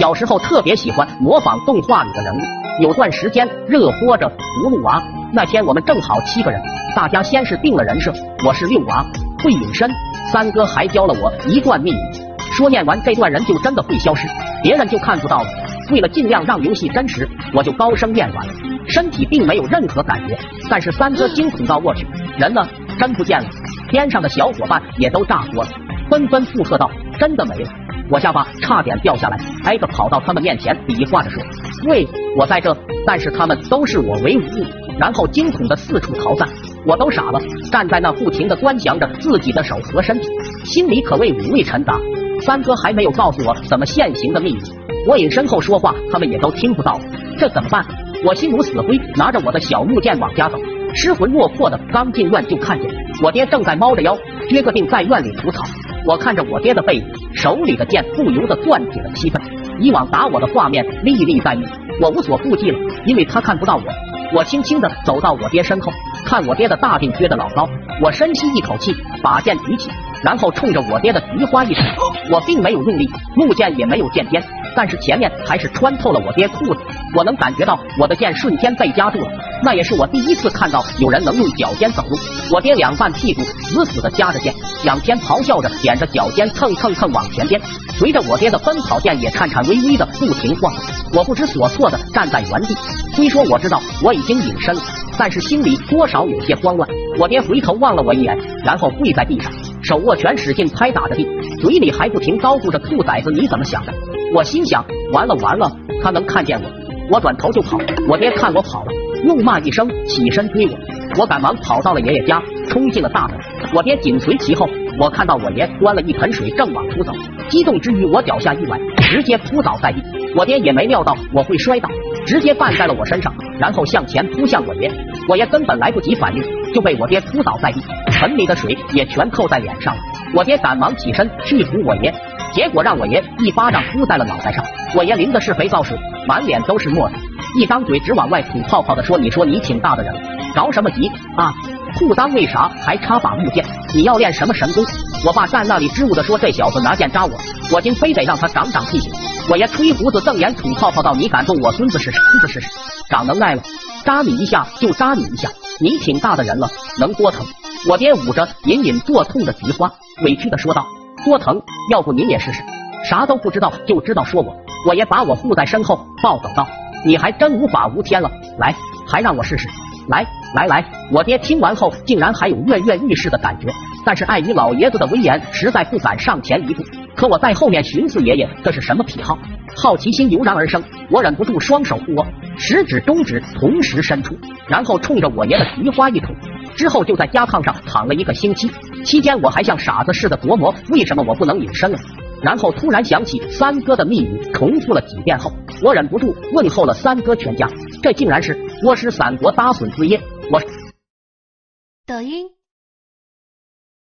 小时候特别喜欢模仿动画里的人物，有段时间热播着葫芦娃。那天我们正好七个人，大家先是定了人设，我是六娃，会隐身。三哥还教了我一段秘语，说念完这段人就真的会消失，别人就看不到了。为了尽量让游戏真实，我就高声念完了，身体并没有任何感觉。但是三哥惊恐到我去，人呢？真不见了。天上的小伙伴也都炸锅了，纷纷附和道：真的没了。我下巴差点掉下来，挨个跑到他们面前比划着说：“喂，我在这。”但是他们都视我为无物，然后惊恐的四处逃散。我都傻了，站在那不停的端详着自己的手和身体，心里可谓五味陈杂。三哥还没有告诉我怎么现行的秘密，我隐身后说话，他们也都听不到。这怎么办？我心如死灰，拿着我的小木剑往家走。失魂落魄的刚进院，就看见我爹正在猫着腰，撅个腚在院里除草。我看着我爹的背影，手里的剑不由得攥紧了七分。以往打我的画面历历在目，我无所顾忌了，因为他看不到我。我轻轻的走到我爹身后，看我爹的大腚撅得老高，我深吸一口气，把剑举起，然后冲着我爹的菊花一指。我并没有用力，木剑也没有剑尖，但是前面还是穿透了我爹裤子。我能感觉到我的剑瞬间被夹住了，那也是我第一次看到有人能用脚尖走路。我爹两半屁股死死的夹着剑，仰天咆哮着，点着脚尖蹭蹭蹭往前颠。随着我爹的奔跑，剑也颤颤巍巍的不停晃。我不知所措的站在原地。虽说我知道我已经隐身了，但是心里多少有些慌乱。我爹回头望了我一眼，然后跪在地上，手握拳使劲拍打着地，嘴里还不停叨咕着：“兔崽子，你怎么想的？”我心想：完了完了，他能看见我。我转头就跑，我爹看我跑了，怒骂一声，起身追我。我赶忙跑到了爷爷家，冲进了大门，我爹紧随其后。我看到我爷端了一盆水，正往出走，激动之余，我脚下一崴，直接扑倒在地。我爹也没料到我会摔倒，直接绊在了我身上，然后向前扑向我爷。我爷根本来不及反应，就被我爹扑倒在地，盆里的水也全扣在脸上了。我爹赶忙起身去扶我爷。结果让我爷一巴掌呼在了脑袋上，我爷淋的是肥皂水，满脸都是沫子，一张嘴直往外吐泡泡的说：“你说你挺大的人，着什么急啊？裤裆为啥还插把木剑？你要练什么神功？”我爸站那里支吾的说：“这小子拿剑扎我，我今非得让他长长记性。”我爷吹胡子瞪眼吐泡泡道：“你敢动我孙子试试？孙子试试？长能耐了，扎你一下就扎你一下，你挺大的人了，能多疼？”我爹捂着隐隐作痛的菊花，委屈的说道。多疼，要不您也试试？啥都不知道就知道说我。我爷把我护在身后，暴走道：“你还真无法无天了，来，还让我试试？来来来！”我爹听完后，竟然还有跃跃欲试的感觉，但是碍于老爷子的威严，实在不敢上前一步。可我在后面寻思，爷爷这是什么癖好？好奇心油然而生，我忍不住双手护握，食指、中指同时伸出，然后冲着我爷的菊花一捅。之后就在家炕上躺了一个星期，期间我还像傻子似的琢磨为什么我不能隐身了。然后突然想起三哥的密语，重复了几遍后，我忍不住问候了三哥全家。这竟然是我师三国打损子耶！我抖音。